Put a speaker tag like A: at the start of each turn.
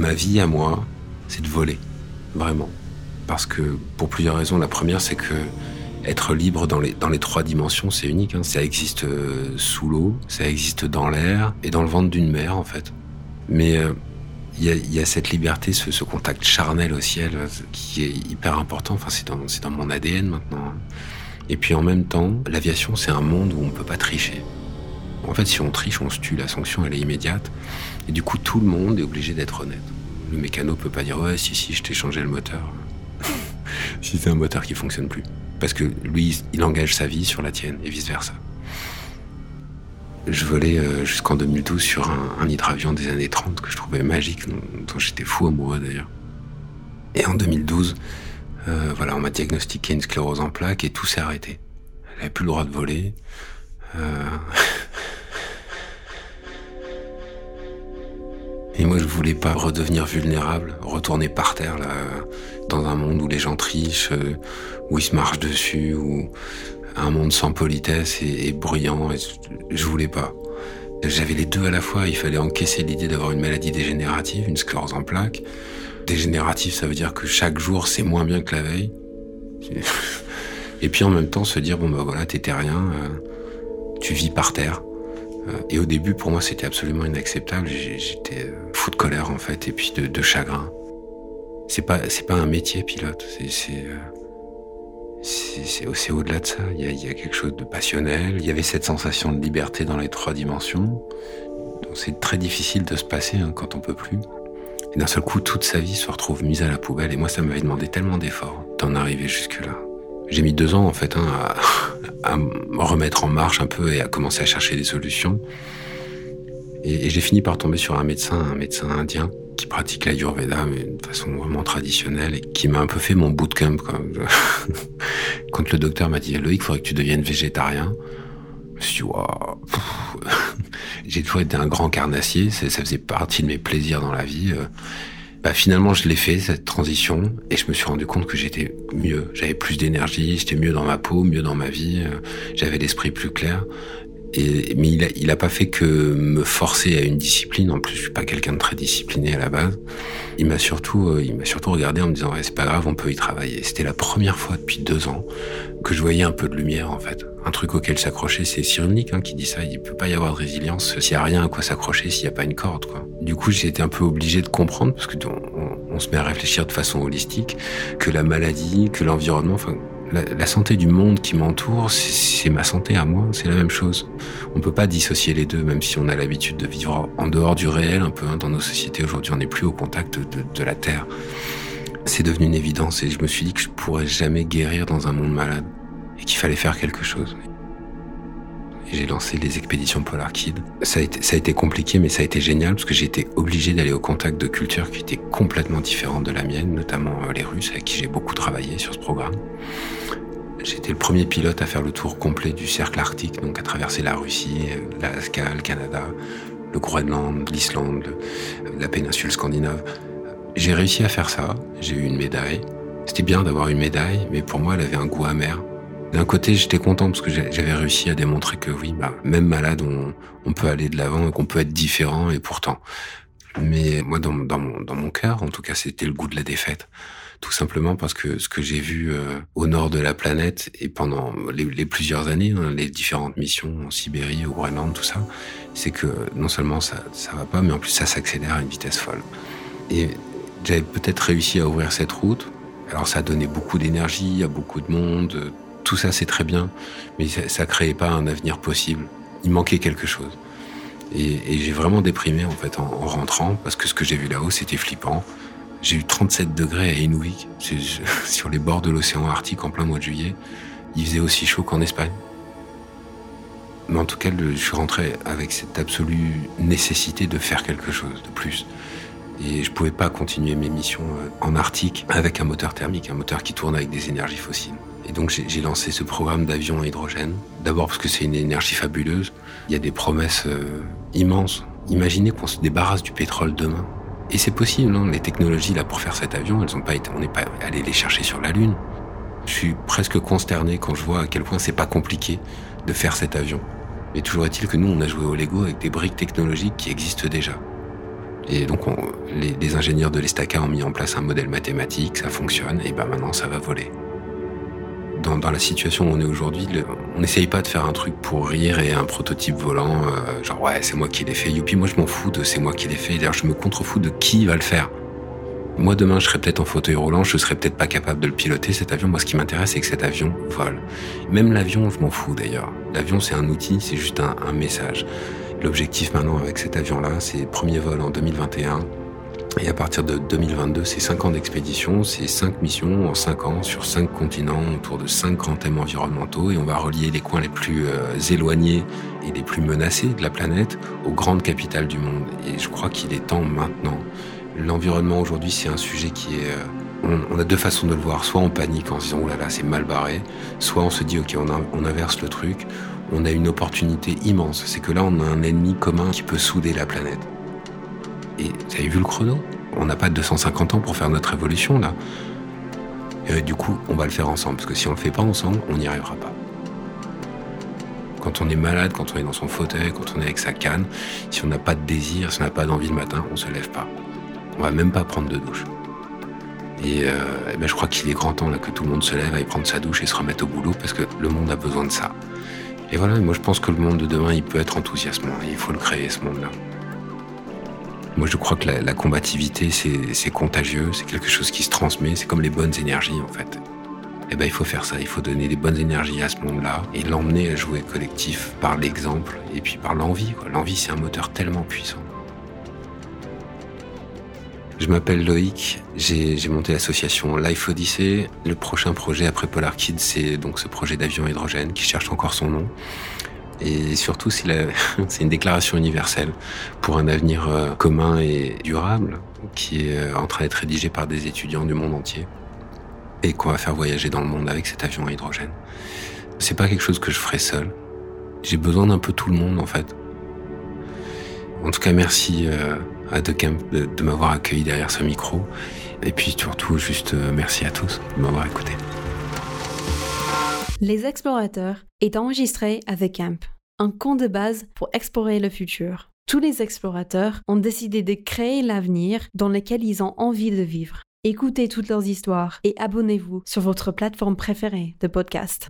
A: ma vie à moi, c'est de voler, vraiment. Parce que pour plusieurs raisons. La première, c'est que être libre dans les, dans les trois dimensions, c'est unique. Hein. Ça existe euh, sous l'eau, ça existe dans l'air et dans le ventre d'une mer, en fait. Mais euh, il y, a, cette liberté, ce, contact charnel au ciel, euh, qui est hyper important. Enfin, c'est dans, dans mon ADN maintenant. Et puis en même temps, l'aviation, c'est un monde où on ne peut pas tricher. En fait, si on triche, on se tue. La sanction, elle est immédiate. Et du coup, tout le monde est obligé d'être honnête. Le mécano peut pas dire ouais, si si, je t'ai changé le moteur. si c'est un moteur qui fonctionne plus, parce que lui, il engage sa vie sur la tienne et vice versa. Je volais euh, jusqu'en 2012 sur un, hydravion des années 30 que je trouvais magique, dont j'étais fou amoureux d'ailleurs. Et en 2012, euh, voilà, on m'a diagnostiqué une sclérose en plaques et tout s'est arrêté. J'avais plus le droit de voler. Euh, Et moi, je voulais pas redevenir vulnérable, retourner par terre, dans un monde où les gens trichent, euh, où ils se marchent dessus, ou un monde sans politesse et, bruyant. je voulais pas. J'avais les deux à la fois. Il fallait encaisser l'idée d'avoir une maladie dégénérative, une sclérose en plaques. Dégénérative, ça veut dire que chaque jour, c'est moins bien que la veille. Et puis en même temps, se dire, bon, bah voilà, t'es terrien, euh, tu vis par terre. Euh, et au début, pour moi, c'était absolument inacceptable. J'étais euh, fou de colère, en fait, et puis de, chagrin. C'est pas, c'est pas un métier, pilote. C'est, euh, c'est, au-delà de ça. Il y, a, il y, a, quelque chose de passionnel. Il y avait cette sensation de liberté dans les trois dimensions. Donc c'est très difficile de se passer hein, quand on peut plus. Et d'un seul coup, toute sa vie se retrouve mise à la poubelle. Et moi, ça m'avait demandé tellement d'efforts d'en arriver jusque-là. J'ai mis deux ans en fait hein, à, me remettre en marche un peu et à commencer à chercher des solutions. Et, j'ai fini par tomber sur un médecin, un médecin indien qui pratique l'ayurveda mais de façon vraiment traditionnelle et qui m'a un peu fait mon bootcamp. Quand, quand le docteur m'a dit Loïc, il faudrait que tu deviennes végétarien. Je me suis dit, wow. j'ai toujours été un grand carnassier, ça faisait partie de mes plaisirs dans la vie. Euh, bah, finalement, je l'ai fait, cette transition, et je me suis rendu compte que j'étais mieux. J'avais plus d'énergie, j'étais mieux dans ma peau, mieux dans ma vie, euh, j'avais l'esprit plus clair. Et, mais il a, il a pas fait que me forcer à une discipline. En plus, je suis pas quelqu'un de très discipliné à la base. Il m'a surtout, euh, il m'a surtout regardé en me disant, ouais, c'est pas grave, on peut y travailler. C'était la première fois depuis deux ans que je voyais un peu de lumière, en fait. Un truc auquel s'accrocher, c'est Cyrulnik hein, qui dit ça. Il peut pas y avoir de résilience s'il y a rien à quoi s'accrocher, s'il y a pas une corde, quoi. Du coup, été un peu obligé de comprendre, parce que on, on se met à réfléchir de façon holistique, que la maladie, que l'environnement, enfin, la, santé du monde qui m'entoure, c'est ma santé à moi, c'est la même chose. On peut pas dissocier les deux, même si on a l'habitude de vivre en dehors du réel un peu. Hein, dans nos sociétés aujourd'hui, on n'est plus au contact de, la terre. C'est devenu une évidence et je me suis dit que je pourrais jamais guérir dans un monde malade et qu'il fallait faire quelque chose. j'ai lancé les expéditions Polar Kid. Ça a, été, ça a été compliqué, mais ça a été génial parce que j'ai été obligé d'aller au contact de cultures qui étaient complètement différentes de la mienne, notamment euh, les Russes avec qui j'ai beaucoup travaillé sur ce programme. J'étais le premier pilote à faire le tour complet du cercle arctique, donc à traverser la Russie, l'Alaska, le Canada, le Groenland, l'Islande, la péninsule scandinave. J'ai réussi à faire ça, j'ai eu une médaille. C'était bien d'avoir une médaille, mais pour moi, elle avait un goût amer. D'un côté, j'étais content parce que j'avais réussi à démontrer que oui, bah, même malade, on, peut aller de l'avant et qu'on peut être différent, et pourtant. Mais moi, dans, dans mon, dans mon cœur, en tout cas, c'était le goût de la défaite tout simplement parce que ce que j'ai vu euh, au nord de la planète et pendant les, plusieurs années, hein, les différentes missions en Sibérie, au Groenland, tout ça, c'est que non seulement ça ça va pas, mais en plus ça s'accélère à une vitesse folle. Et j'avais peut-être réussi à ouvrir cette route. Alors ça a donné beaucoup d'énergie à beaucoup de monde, tout ça c'est très bien, mais ça, ça créait pas un avenir possible. Il manquait quelque chose. Et, et j'ai vraiment déprimé en fait en rentrant parce que ce que j'ai vu là-haut c'était flippant. J'ai eu 37 degrés à Inuvik, sur les bords de l'océan Arctique en plein mois de juillet. Il faisait aussi chaud qu'en Espagne. Mais en tout cas, je suis rentré avec cette absolue nécessité de faire quelque chose de plus. Et je pouvais pas continuer mes missions euh, en Arctique avec un moteur thermique, un moteur qui tourne avec des énergies fossiles. Et donc j'ai lancé ce programme d'avion à hydrogène. D'abord parce que c'est une énergie fabuleuse. Il y a des promesses euh, immenses. Imaginez qu'on se débarrasse du pétrole demain. Et c'est possible, hein. les technologies là pour faire cet avion, elles ont pas été, on n'est pas allé les chercher sur la Lune. Je suis presque consterné quand je vois à quel point c'est pas compliqué de faire cet avion. Mais toujours est-il que nous, on a joué au Lego avec des briques technologiques qui existent déjà. Et donc les, ingénieurs de l'Estaca ont mis en place un modèle mathématique, ça fonctionne, et ben maintenant ça va voler. Dans, la situation où on est aujourd'hui, on n'essaye pas de faire un truc pour rire et un prototype volant, euh, genre ouais c'est moi qui l'ai fait, youpi moi je m'en fous de c'est moi qui l'ai fait, d'ailleurs je me contrefous de qui va le faire. Moi demain je serais peut-être en fauteuil roulant, je serais peut-être pas capable de le piloter cet avion, moi ce qui m'intéresse c'est que cet avion vole. Même l'avion je m'en fous d'ailleurs, l'avion c'est un outil, c'est juste un, un message. L'objectif maintenant avec cet avion-là, c'est premier vol en 2021. Et à partir de 2022, c'est 5 ans d'expédition, c'est 5 missions en 5 ans sur 5 continents autour de 5 grands thèmes environnementaux et on va relier les coins les plus euh, éloignés et les plus menacés de la planète aux grandes capitales du monde. Et je crois qu'il est temps maintenant. L'environnement aujourd'hui, c'est un sujet qui est... Euh, on, a deux façons de le voir. Soit on panique en se disant, oh là là, c'est mal barré. Soit on se dit, ok, on, on inverse le truc on a une opportunité immense. C'est que là, on a un ennemi commun qui peut souder la planète. Et vous avez vu le chrono? On n'a pas 250 ans pour faire notre révolution, là. Et du coup, on va le faire ensemble. Parce que si on le fait pas ensemble, on n'y arrivera pas. Quand on est malade, quand on est dans son fauteuil, quand on est avec sa canne, si on n'a pas de désir, si on n'a pas d'envie le matin, on se lève pas. On va même pas prendre de douche. Et, euh, eh ben, je crois qu'il est grand temps que tout le monde se lève, aille prendre sa douche et se remette au boulot parce que le monde a besoin de ça. Et voilà, moi je pense que le monde de demain, il peut être enthousiasmant. Il faut le créer, ce monde-là. Moi je crois que la, combativité, c'est contagieux, c'est quelque chose qui se transmet, c'est comme les bonnes énergies en fait. Eh ben il faut faire ça, il faut donner des bonnes énergies à ce monde-là et l'emmener à jouer collectif par l'exemple et puis par l'envie. L'envie c'est un moteur tellement puissant. Je m'appelle Loïc, j'ai monté l'association Life Odyssey. Le prochain projet après Polar Kids, c'est donc ce projet d'avion hydrogène qui cherche encore son nom. Et surtout, c'est une déclaration universelle pour un avenir euh, commun et durable qui est euh, en train d'être rédigé par des étudiants du monde entier et qu'on va faire voyager dans le monde avec cet avion à hydrogène. C'est pas quelque chose que je ferai seul. J'ai besoin d'un peu tout le monde en fait. En tout cas, merci euh, à De de, m'avoir accueilli derrière ce micro. Et puis surtout, juste merci à tous de m'avoir écouté.
B: Les Explorateurs est enregistré avec Camp, un camp de base pour explorer le futur. Tous les explorateurs ont décidé de créer l'avenir dans lequel ils ont envie de vivre. Écoutez toutes leurs histoires et abonnez-vous sur votre plateforme préférée de podcast.